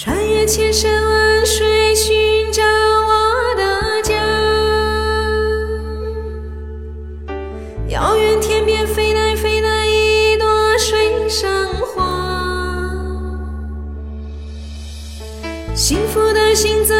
穿越千山万水寻找我的家，遥远天边飞来飞来一朵水上花，幸福的心在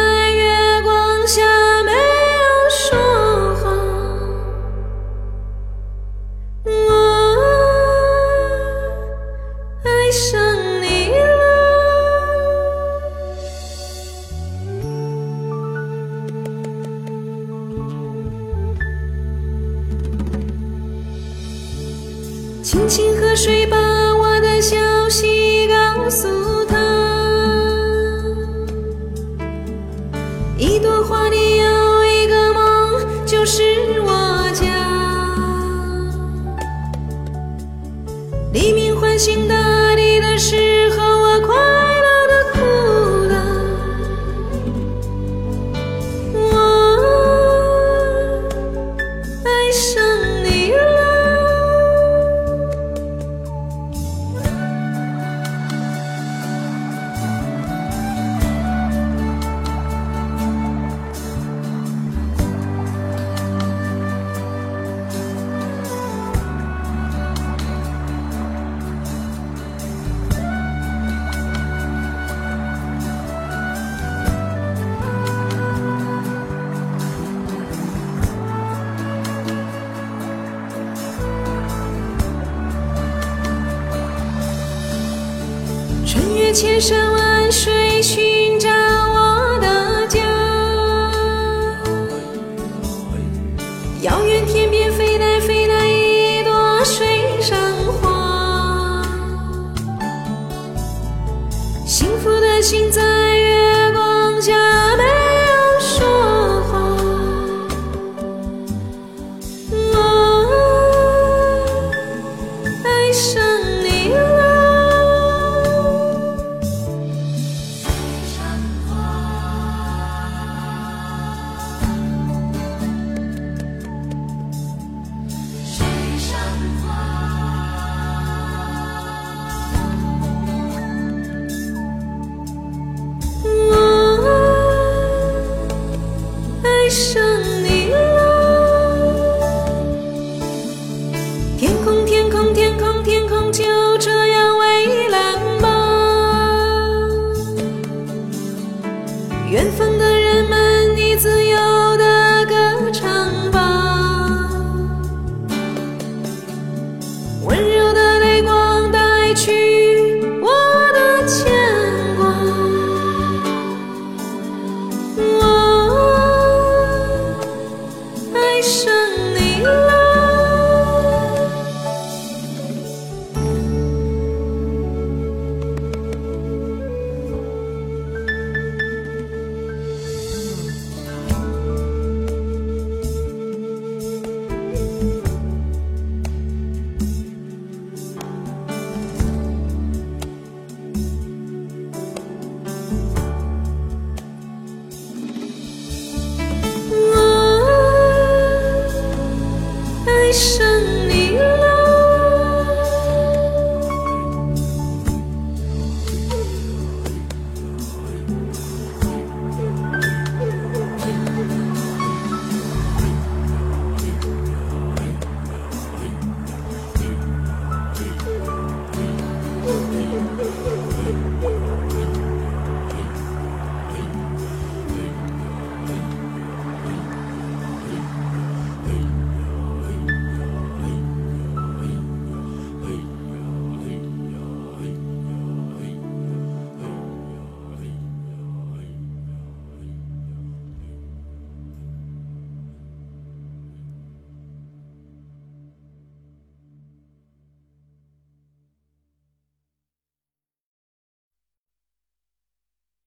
轻轻喝水，吧。千山万水寻找我的家，遥远天边飞来飞来一朵水上花，幸福的心在月光下爱上你了，天空，天空，天空，天空就这样蔚蓝吧。远方的人们，你自由一生